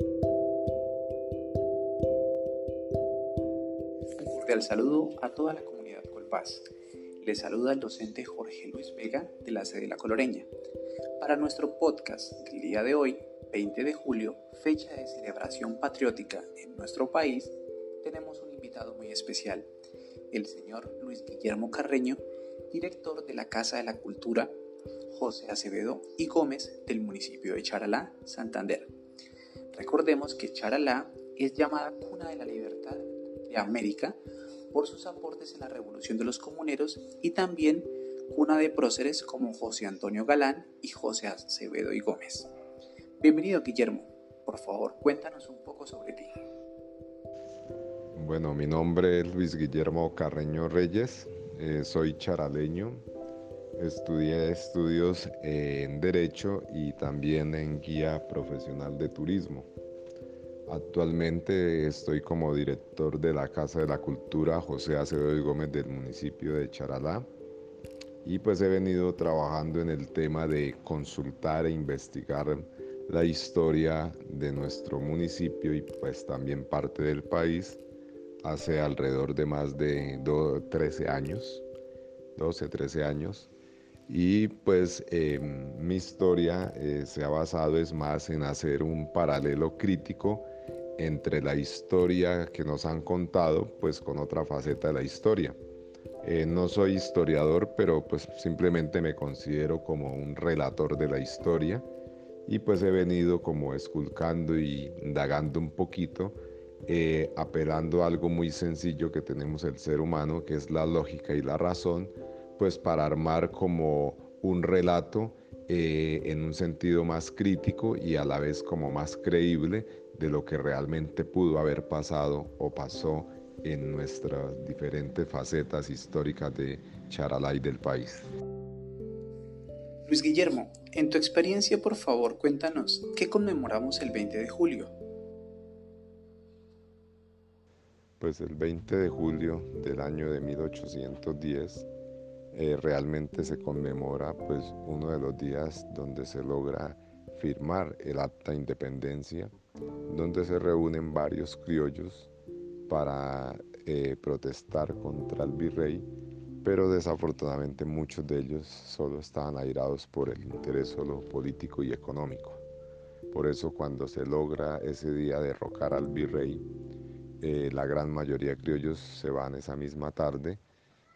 Un cordial saludo a toda la comunidad Colpaz. Les saluda el docente Jorge Luis Vega de la sede de La Coloreña. Para nuestro podcast del día de hoy, 20 de julio, fecha de celebración patriótica en nuestro país, tenemos un invitado muy especial, el señor Luis Guillermo Carreño, director de la Casa de la Cultura José Acevedo y Gómez del municipio de Charalá, Santander. Recordemos que Charalá es llamada cuna de la libertad de América por sus aportes en la revolución de los comuneros y también cuna de próceres como José Antonio Galán y José Acevedo y Gómez. Bienvenido Guillermo, por favor cuéntanos un poco sobre ti. Bueno, mi nombre es Luis Guillermo Carreño Reyes, eh, soy charaleño, Estudié estudios en Derecho y también en Guía Profesional de Turismo. Actualmente estoy como director de la Casa de la Cultura José Acevedo Gómez del municipio de Charalá y pues he venido trabajando en el tema de consultar e investigar la historia de nuestro municipio y pues también parte del país hace alrededor de más de 13 años, 12, 13 años y pues em, mi historia eh, se ha basado es más en hacer un paralelo crítico entre la historia que nos han contado pues con otra faceta de la historia. Eh, no soy historiador, pero pues simplemente me considero como un relator de la historia y pues he venido como esculcando y indagando un poquito, eh, apelando a algo muy sencillo que tenemos el ser humano, que es la lógica y la razón, pues para armar como un relato eh, en un sentido más crítico y a la vez como más creíble de lo que realmente pudo haber pasado o pasó en nuestras diferentes facetas históricas de Charalay del país. Luis Guillermo, en tu experiencia, por favor, cuéntanos, ¿qué conmemoramos el 20 de julio? Pues el 20 de julio del año de 1810 eh, realmente se conmemora pues uno de los días donde se logra firmar el acta de independencia, donde se reúnen varios criollos para eh, protestar contra el virrey, pero desafortunadamente muchos de ellos solo estaban airados por el interés solo político y económico. Por eso cuando se logra ese día derrocar al virrey, eh, la gran mayoría de criollos se van esa misma tarde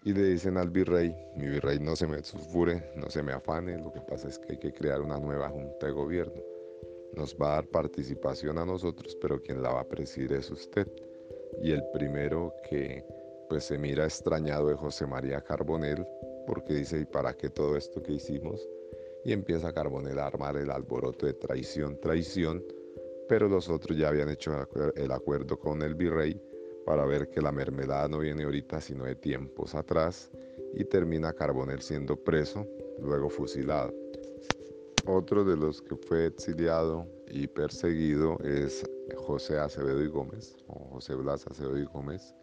y le dicen al virrey, mi virrey no se me sulfure, no se me afane, lo que pasa es que hay que crear una nueva junta de gobierno. Nos va a dar participación a nosotros, pero quien la va a presidir es usted. Y el primero que pues se mira extrañado es José María Carbonel, porque dice, ¿y para qué todo esto que hicimos? Y empieza Carbonel a armar el alboroto de traición, traición, pero los otros ya habían hecho el acuerdo con el virrey para ver que la mermelada no viene ahorita sino de tiempos atrás y termina Carbonel siendo preso, luego fusilado. Otro de los que fue exiliado y perseguido es José Acevedo y Gómez, o José Blas Acevedo y Gómez,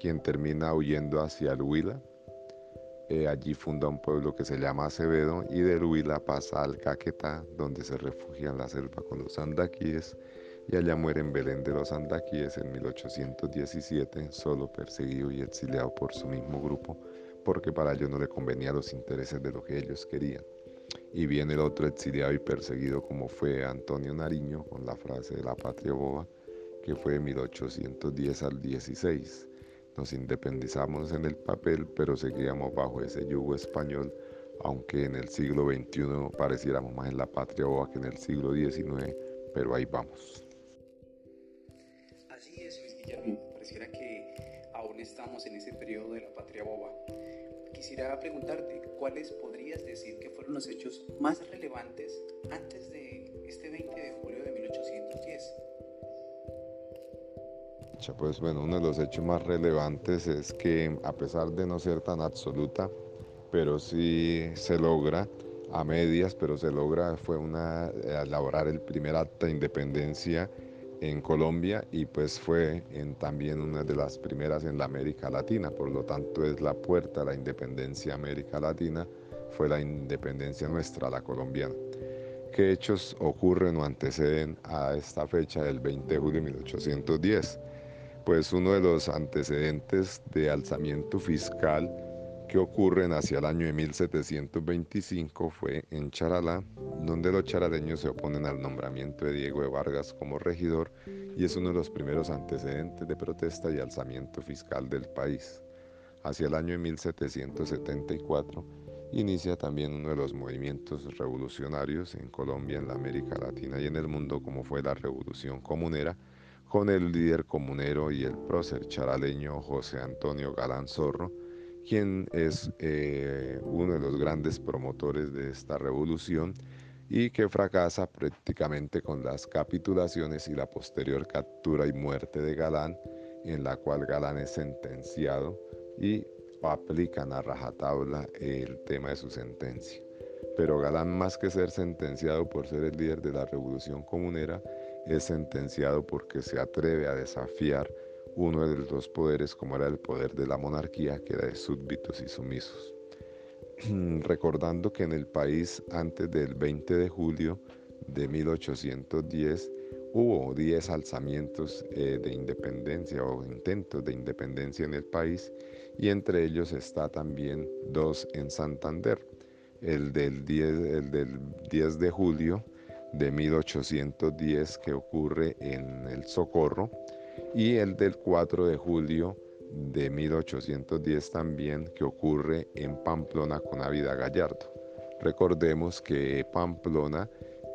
quien termina huyendo hacia el Huila. Eh, allí funda un pueblo que se llama Acevedo y del Huila pasa al Caquetá, donde se refugia en la selva con los andaquíes y allá muere en Belén de los Andaquíes en 1817, solo perseguido y exiliado por su mismo grupo, porque para ellos no le convenía los intereses de lo que ellos querían. Y viene el otro exiliado y perseguido como fue Antonio Nariño, con la frase de la patria boba, que fue de 1810 al 16. Nos independizamos en el papel, pero seguíamos bajo ese yugo español, aunque en el siglo XXI pareciéramos más en la patria boba que en el siglo XIX, pero ahí vamos. Pareciera que aún estamos en ese periodo de la patria boba. Quisiera preguntarte, ¿cuáles podrías decir que fueron los hechos más relevantes antes de este 20 de julio de 1810? Pues bueno, uno de los hechos más relevantes es que a pesar de no ser tan absoluta, pero sí se logra a medias, pero se logra, fue una, eh, elaborar el primer acta de independencia en Colombia y pues fue también una de las primeras en la América Latina, por lo tanto es la puerta a la independencia América Latina, fue la independencia nuestra, la colombiana. ¿Qué hechos ocurren o anteceden a esta fecha del 20 de julio de 1810? Pues uno de los antecedentes de alzamiento fiscal que ocurren hacia el año de 1725 fue en Charalá, donde los charaleños se oponen al nombramiento de Diego de Vargas como regidor y es uno de los primeros antecedentes de protesta y alzamiento fiscal del país. Hacia el año de 1774 inicia también uno de los movimientos revolucionarios en Colombia, en la América Latina y en el mundo, como fue la Revolución Comunera, con el líder comunero y el prócer charaleño José Antonio Galán Zorro, quien es eh, uno de los grandes promotores de esta revolución y que fracasa prácticamente con las capitulaciones y la posterior captura y muerte de Galán, en la cual Galán es sentenciado y aplican a rajatabla el tema de su sentencia. Pero Galán, más que ser sentenciado por ser el líder de la revolución comunera, es sentenciado porque se atreve a desafiar uno de los dos poderes como era el poder de la monarquía, que era de súbditos y sumisos. Recordando que en el país antes del 20 de julio de 1810 hubo 10 alzamientos eh, de independencia o intentos de independencia en el país y entre ellos está también dos en Santander, el del 10, el del 10 de julio de 1810 que ocurre en el Socorro y el del 4 de julio de 1810 también que ocurre en Pamplona con Ávida Gallardo. Recordemos que Pamplona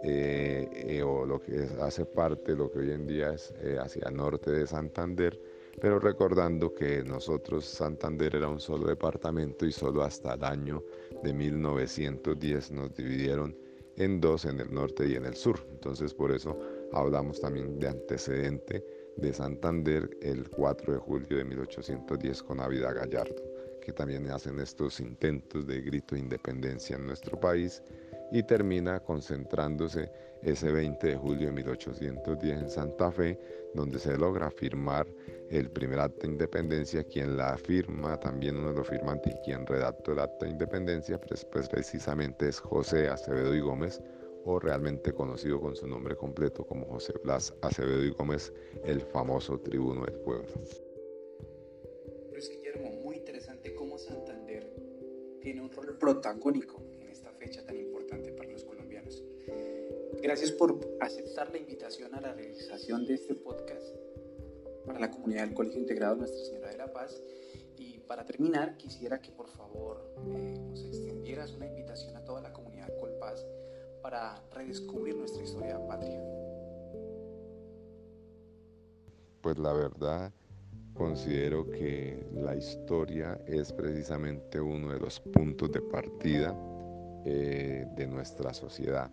eh, eh, o lo que hace parte lo que hoy en día es eh, hacia norte de Santander, pero recordando que nosotros Santander era un solo departamento y solo hasta el año de 1910 nos dividieron en dos, en el norte y en el sur. Entonces por eso hablamos también de antecedente de Santander el 4 de julio de 1810 con Ávida Gallardo, que también hacen estos intentos de grito de independencia en nuestro país y termina concentrándose ese 20 de julio de 1810 en Santa Fe, donde se logra firmar el primer acto de independencia, quien la firma, también uno de los firmantes y quien redactó el acto de independencia, pues, pues precisamente es José Acevedo y Gómez, o realmente conocido con su nombre completo como José Blas Acevedo y Gómez, el famoso tribuno del pueblo. Luis Guillermo, muy interesante cómo Santander tiene un rol protagónico en esta fecha tan importante para los colombianos. Gracias por aceptar la invitación a la realización de este podcast para la comunidad del Colegio Integrado Nuestra Señora de la Paz. Y para terminar, quisiera que por favor eh, nos extendieras una invitación a toda la comunidad para redescubrir nuestra historia patria. Pues la verdad, considero que la historia es precisamente uno de los puntos de partida eh, de nuestra sociedad.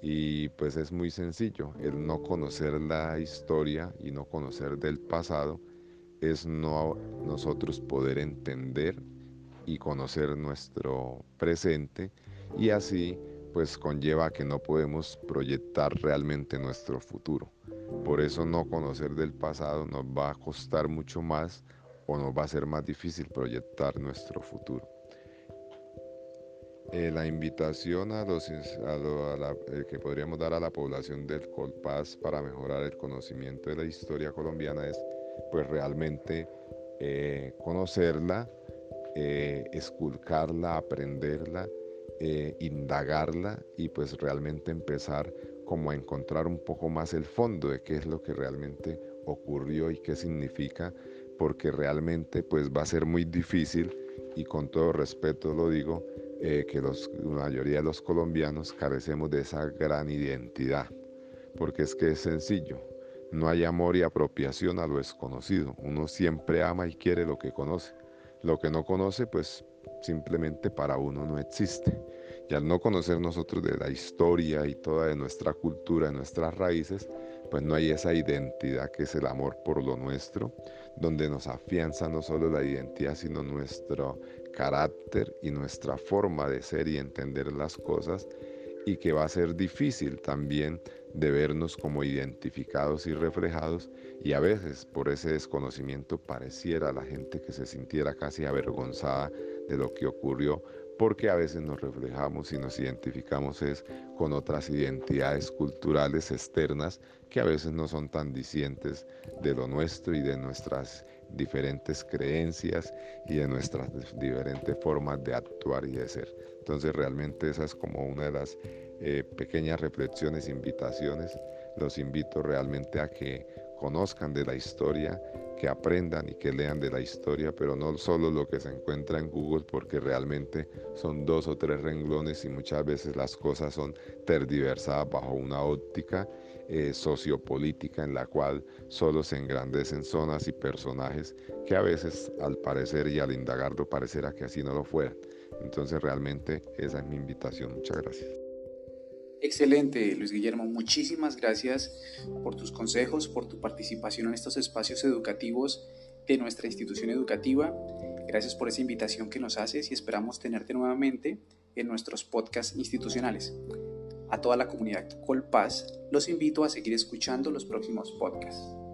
Y pues es muy sencillo, el no conocer la historia y no conocer del pasado es no nosotros poder entender y conocer nuestro presente y así pues conlleva que no podemos proyectar realmente nuestro futuro. Por eso no conocer del pasado nos va a costar mucho más o nos va a ser más difícil proyectar nuestro futuro. Eh, la invitación a los, eh, que podríamos dar a la población del Colpaz para mejorar el conocimiento de la historia colombiana es pues realmente eh, conocerla, esculcarla, aprenderla, indagarla y pues realmente empezar como a encontrar un poco más el fondo de qué es lo que realmente ocurrió y qué significa, porque realmente pues va a ser muy difícil y con todo respeto lo digo, eh, que los, la mayoría de los colombianos carecemos de esa gran identidad, porque es que es sencillo, no hay amor y apropiación a lo desconocido, uno siempre ama y quiere lo que conoce, lo que no conoce pues simplemente para uno no existe. Y al no conocer nosotros de la historia y toda de nuestra cultura, de nuestras raíces, pues no hay esa identidad que es el amor por lo nuestro, donde nos afianza no solo la identidad, sino nuestro carácter y nuestra forma de ser y entender las cosas y que va a ser difícil también de vernos como identificados y reflejados y a veces por ese desconocimiento pareciera a la gente que se sintiera casi avergonzada de lo que ocurrió porque a veces nos reflejamos y nos identificamos es con otras identidades culturales externas que a veces no son tan discientes de lo nuestro y de nuestras diferentes creencias y de nuestras diferentes formas de actuar y de ser. Entonces realmente esa es como una de las eh, pequeñas reflexiones, invitaciones. Los invito realmente a que conozcan de la historia, que aprendan y que lean de la historia, pero no solo lo que se encuentra en Google, porque realmente son dos o tres renglones y muchas veces las cosas son terdiversadas bajo una óptica eh, sociopolítica en la cual solo se engrandecen zonas y personajes que a veces al parecer y al indagarlo parecerá que así no lo fueran. Entonces realmente esa es mi invitación. Muchas gracias. Excelente, Luis Guillermo. Muchísimas gracias por tus consejos, por tu participación en estos espacios educativos de nuestra institución educativa. Gracias por esa invitación que nos haces y esperamos tenerte nuevamente en nuestros podcasts institucionales. A toda la comunidad Colpaz los invito a seguir escuchando los próximos podcasts.